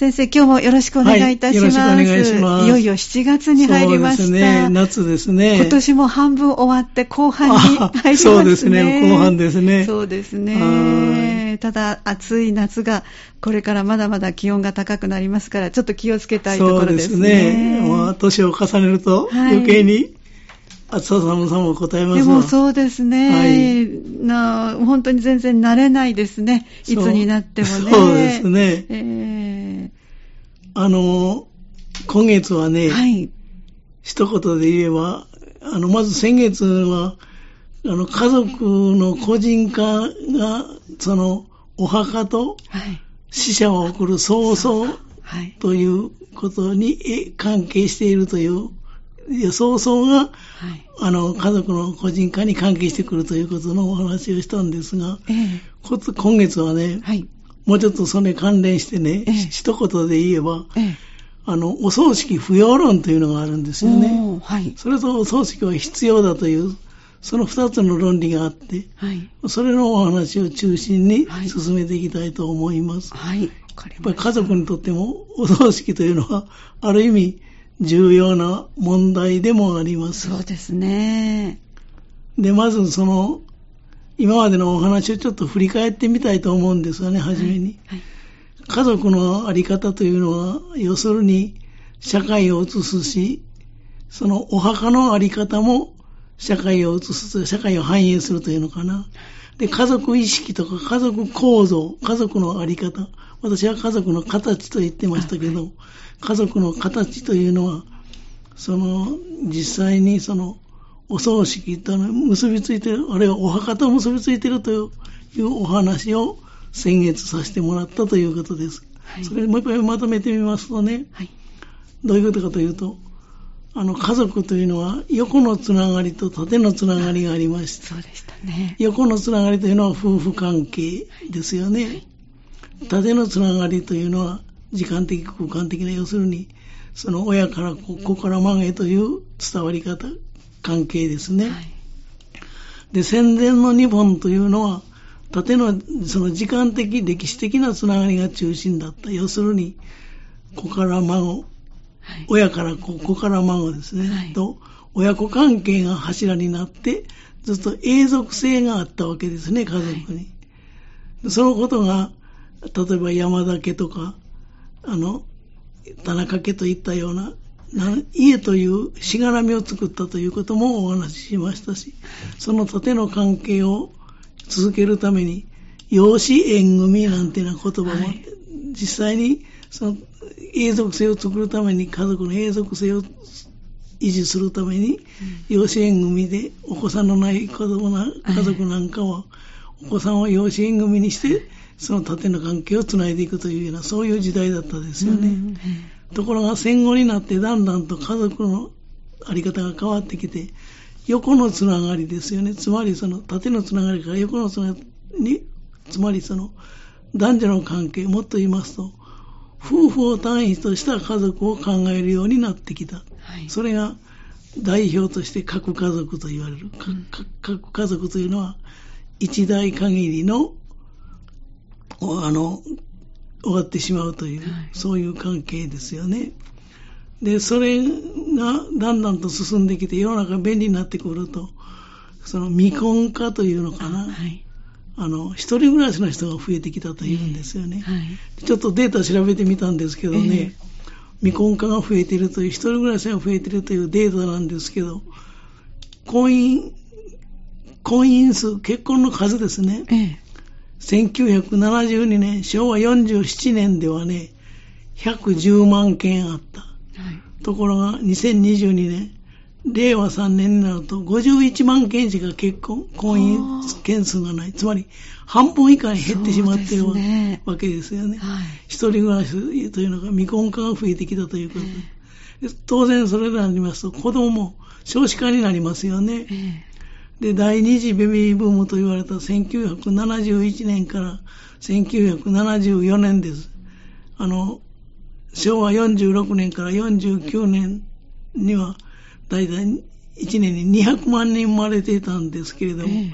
先生、今日もよろしくお願いいたします。はい、よろしくお願いします。いよいよ7月に入りました。そうですね。夏ですね。今年も半分終わって後半に 入りますね。そうですね。後半ですね。そうですね。ただ、暑い夏が、これからまだまだ気温が高くなりますから、ちょっと気をつけたいところですね。そうですね。まあ、年を重ねると余計に、はい暑さ寒さも答えますでもそうですね、はい、な本当に全然慣れないですね、いつになってもね。そうですね、えー、あの今月はね、はい、一言で言えば、あのまず先月はあの家族の個人化がそのお墓と死者を送る葬送ということに関係しているという早々が、はい、あの家族の個人化に関係してくるということのお話をしたんですが、えー、今月はね、はい、もうちょっとそれ関連してね、えー、一言で言えば、えー、あのお葬式不要論というのがあるんですよね、はい、それとお葬式は必要だというその二つの論理があって、はい、それのお話を中心に進めていきたいと思います。はい、やっぱり家族にとってもお葬式というのは、ある意味、重要な問題でもあります。そうですね。で、まずその、今までのお話をちょっと振り返ってみたいと思うんですよね、はじめに、はいはい。家族のあり方というのは、要するに社会を映すし、そのお墓のあり方も社会を映す、社会を反映するというのかな。で、家族意識とか家族構造、家族のあり方、私は家族の形と言ってましたけど、はい家族の形というのは、その、実際にその、お葬式と結びついてる、あるいはお墓と結びついているというお話を先月させてもらったということです。はい、それもう一回まとめてみますとね、はい、どういうことかというと、あの家族というのは横のつながりと縦のつながりがありまして、そうでしたね、横のつながりというのは夫婦関係ですよね。はい、縦のつながりというのは時間的空間的な要するにその親から子から孫へという伝わり方関係ですね、はい、で戦前の日本というのは縦のその時間的歴史的なつながりが中心だった。要するに子から孫、はい、親から子子から孫ですね、はい、と親子関係が柱になってずっと永続性があったわけですね家族に、そのことが例えば山田家とかあの、田中家といったような、家というしがらみを作ったということもお話ししましたし、その縦の関係を続けるために、養子縁組なんていうような言葉もはい、実際にその永続性を作るために、家族の永続性を維持するために、養子縁組でお子さんのない子供な家族なんかは、お子さんを養子縁組にして、その縦の関係をつないでいくというような、そういう時代だったですよね。うん、ところが戦後になってだんだんと家族のあり方が変わってきて、横のつながりですよね。つまりその縦のつながりから横のつながりに、つまりその男女の関係、もっと言いますと、夫婦を単位とした家族を考えるようになってきた。はい、それが代表として核家族と言われる。核家族というのは一代限りのあの、終わってしまうという、はい、そういう関係ですよね。で、それがだんだんと進んできて、世の中便利になってくると、その未婚化というのかな。はい、あの、一人暮らしの人が増えてきたというんですよね。はい、ちょっとデータ調べてみたんですけどね、えー、未婚化が増えているという、一人暮らしが増えているというデータなんですけど、婚姻、婚姻数、結婚の数ですね。えー1972年、昭和47年ではね、110万件あった。はい、ところが、2022年、令和3年になると51万件しか結婚、婚姻件数がない。つまり、半分以下に減ってしまっている、ね、わけですよね。はい、一人暮らしというのが未婚化が増えてきたということで。当然それらになりますと、子供も少子化になりますよね。えーで、第二次ベビーブームと言われた1971年から1974年です。あの、昭和46年から49年には、だいたい1年に200万人生まれていたんですけれども、え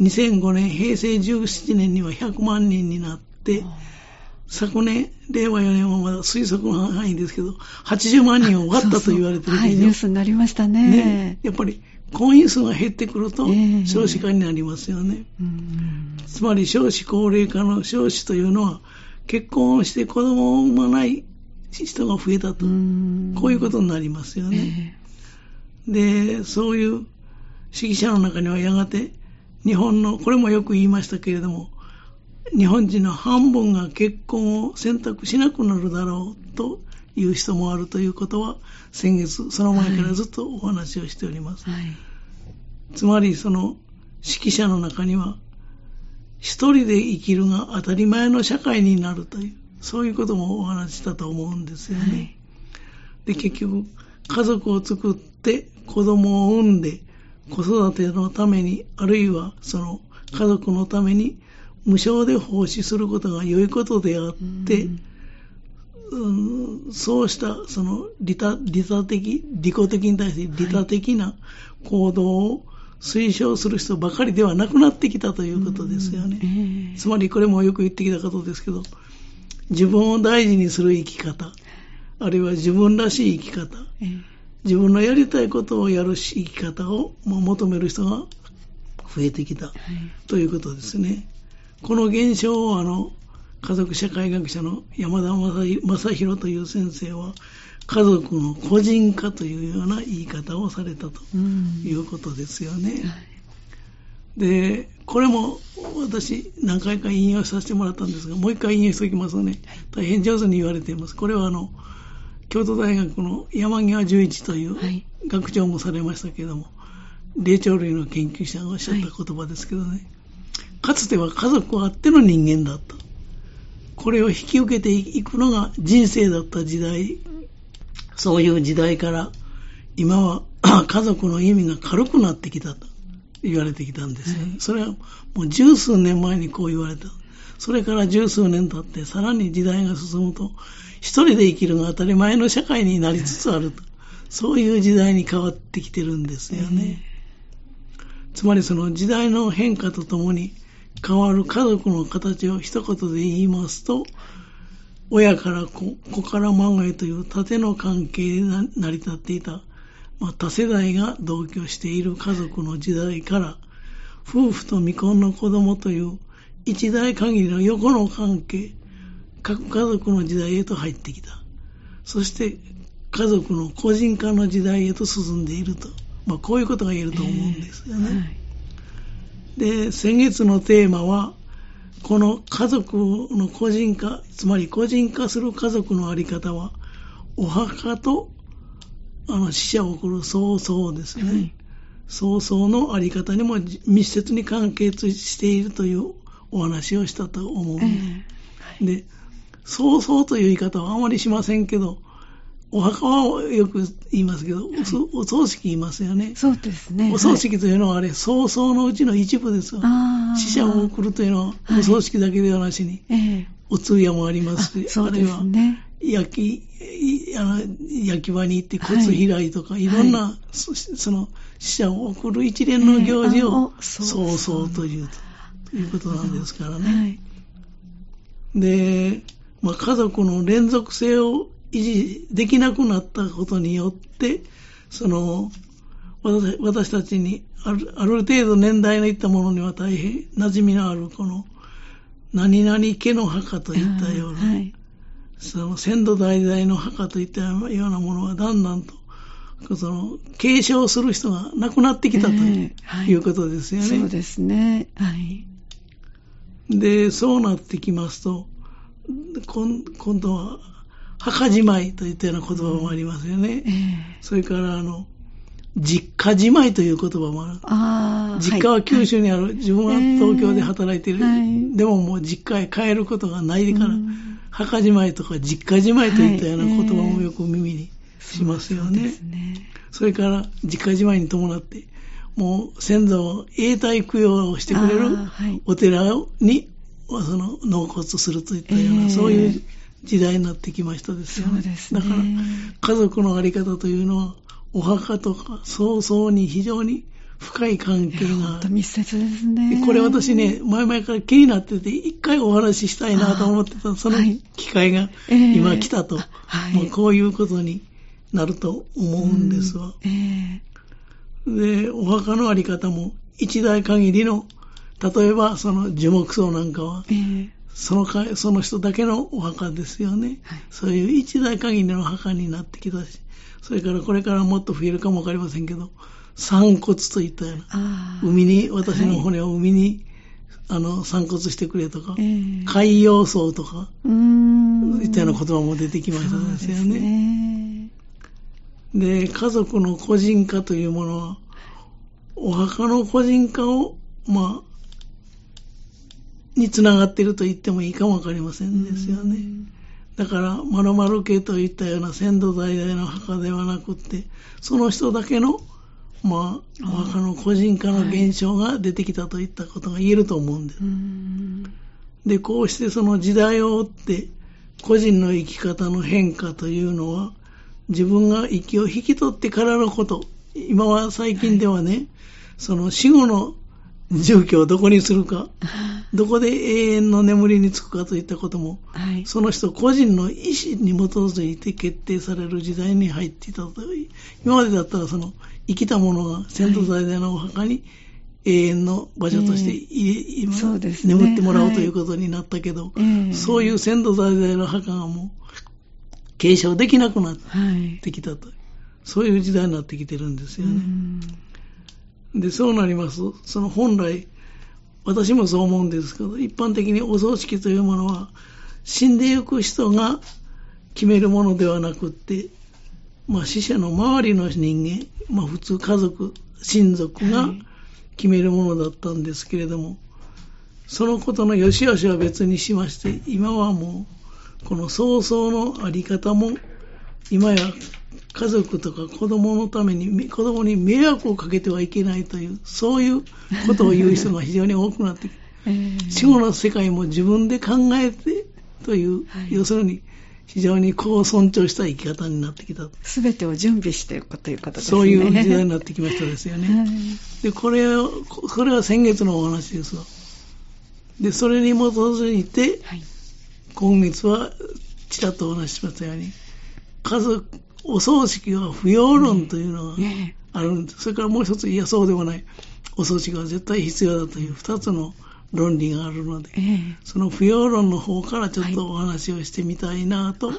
2005年、平成17年には100万人になって、昨年、令和4年はまだ推測の範囲ですけど、80万人を割ったと言われてるはい、ニュースになりましたね。ねやっぱり婚姻数が減ってくると少子化になりますよね。えー、つまり少子高齢化の少子というのは結婚をして子供を産まない人が増えたと。こういうことになりますよね。えー、で、そういう指揮者の中にはやがて日本の、これもよく言いましたけれども、日本人の半分が結婚を選択しなくなるだろうという人もあるということは、先月、その前からずっとお話をしております。はい、つまり、その指揮者の中には、一人で生きるが当たり前の社会になるという、そういうこともお話したと思うんですよね。はい、で、結局、家族を作って子供を産んで子育てのために、あるいはその家族のために無償で奉仕することが良いことであって、うん、そうしたその利他利他的、利己的に対して利他的な行動を推奨する人ばかりではなくなってきたということですよね。えー、つまりこれもよく言ってきたことですけど、自分を大事にする生き方、あるいは自分らしい生き方、えー、自分のやりたいことをやる生き方を求める人が増えてきた、ということですね。この現象をあの家族社会学者の山田正宏という先生は家族の個人化というような言い方をされたということですよね。で、これも私何回か引用させてもらったんですが、もう一回引用しておきますとね、大変上手に言われています。これはあの、京都大学の山際十一という学長もされましたけれども、霊長類の研究者がおっしゃった言葉ですけどね、かつては家族あっての人間だった。これを引き受けていくのが人生だった時代、そういう時代から今は 家族の意味が軽くなってきたと言われてきたんですね。はい、それはもう十数年前にこう言われた。それから十数年経ってさらに時代が進むと一人で生きるが当たり前の社会になりつつあると。そういう時代に変わってきてるんですよね。つまりその時代の変化とともに変わる家族の形を一言で言いますと、親から子、子から孫へという縦の関係で成り立っていた、まあ、多世代が同居している家族の時代から、夫婦と未婚の子供という一代限りの横の関係、各家族の時代へと入ってきた。そして家族の個人化の時代へと進んでいると。まあ、こういうことが言えると思うんですよね。えーはいで、先月のテーマは、この家族の個人化、つまり個人化する家族のあり方は、お墓とあの死者を送る葬送ですね。はい、葬送のあり方にも密接に関係しているというお話をしたと思う。えーはい、で、葬送という言い方はあまりしませんけど、お墓はよく言いますけど、はい、お葬式言いますよね。そうですね。お葬式というのはあれ、葬送のうちの一部ですよ。死者を送るというのは、お葬式だけではなしに、はいお通夜もありますし、あ,、るいは焼き、あの焼き場に行って骨開いとか、はい、いろんな、はい、その死者を送る一連の行事を葬送というということなんですからね。で、まあ、家族の連続性を維持できなくなったことによって、その、私たちにあるある程度年代のいったものには大変馴染みのあるこの何々家の墓といったような、はい、その先祖代々の墓といったようなものはだんだんとその継承する人が亡くなってきたというはい、いうことですよね。そうですね。はい。で、そうなってきますと、今度は墓じまいといったような言葉もありますよね。えー、それから、あの、実家じまいという言葉もある。あ実家は九州にある、はい、自分は東京で働いている、えー、でももう実家へ帰ることがないから、墓じまいとか実家じまいといったような言葉もよく耳にしますよね。はいえー、そね。それから、実家じまいに伴って、もう先祖を永代供養をしてくれるお寺に、その納骨するといったような、えー、そういう時代になってきましたですよね。ねだから、家族のあり方というのは、お墓とか葬送に非常に深い関係が。密接ですね。これ私ね、前々から気になってて、一回お話ししたいなと思ってた、その機会が今来たと、はい、もうこういうことになると思うんですわ。えー、で、お墓のあり方も一代限りの、例えばその樹木葬なんかは、えー、そのかその人だけのお墓ですよね、はい、そういう一代限りの墓になってきたし、それからこれからもっと増えるかもわかりませんけど、散骨といったような、海に、私の骨を海に、はい、あの散骨してくれとか、えー、海洋葬とか、いったような言葉も出てきましたですよね。で、家族の個人化というものは、お墓の個人化を、まあ、につながっていると言ってもいいかもわかりませんですよね。だから、〇〇家といったような先祖代々の墓ではなくって、その人だけの、まあ、お墓の個人化の現象が出てきたといったことが言えると思うんです。で、こうしてその時代を追って、個人の生き方の変化というのは、自分が息を引き取ってからのこと、今は最近ではね、はい、その死後の住居をどこにするか、どこで永遠の眠りにつくかといったことも、はい、その人個人の意思に基づいて決定される時代に入っていたと。今までだったらその生きた者が先祖在でのお墓に永遠の場所として、えーね、眠ってもらうということになったけど、はいそういう先祖在々の墓がもう継承できなくなってきたと、はい、そういう時代になってきてるんですよね。で、そうなります。その本来、私もそう思うんですけど、一般的にお葬式というものは、死んでゆく人が決めるものではなくって、まあ、死者の周りの人間、まあ、普通家族、親族が決めるものだったんですけれども、はい、そのことの良し悪しは別にしまして、今はもう、この葬送のあり方も、今や家族とか子供のために、子供に迷惑をかけてはいけないという、そういうことを言う人が非常に多くなってきて、死後の世界も自分で考えてという、はい、要するに、非常にこう尊重した生き方になってきた。すべてを準備していくということですね。そういう時代になってきましたですよね。はい、で、これを、これは先月のお話ですわ。で、それに基づいて、はい、今月はちらっとお話ししましたように、家族、お葬式は不要論というのがあるんです。それからもう一つ、いや、そうでもない。お葬式は絶対必要だという二つの論理があるので、その不要論の方からちょっとお話をしてみたいなと思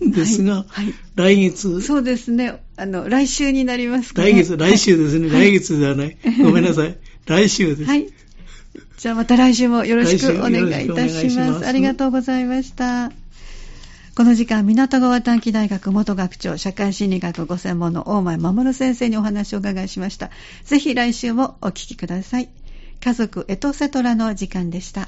うんですが、はいはい、来月。そうですね。あの、来週になりますか、ね、来月、来週ですね。はい、来月ではない。ごめんなさい。来週です。はい。じゃあまた来週もよろしくお願いいたします。ありがとうございました。この時間、港川短期大学元学長、社会心理学ご専門の大前守先生にお話を伺いしました。ぜひ来週もお聞きください。家族エトセトラの時間でした。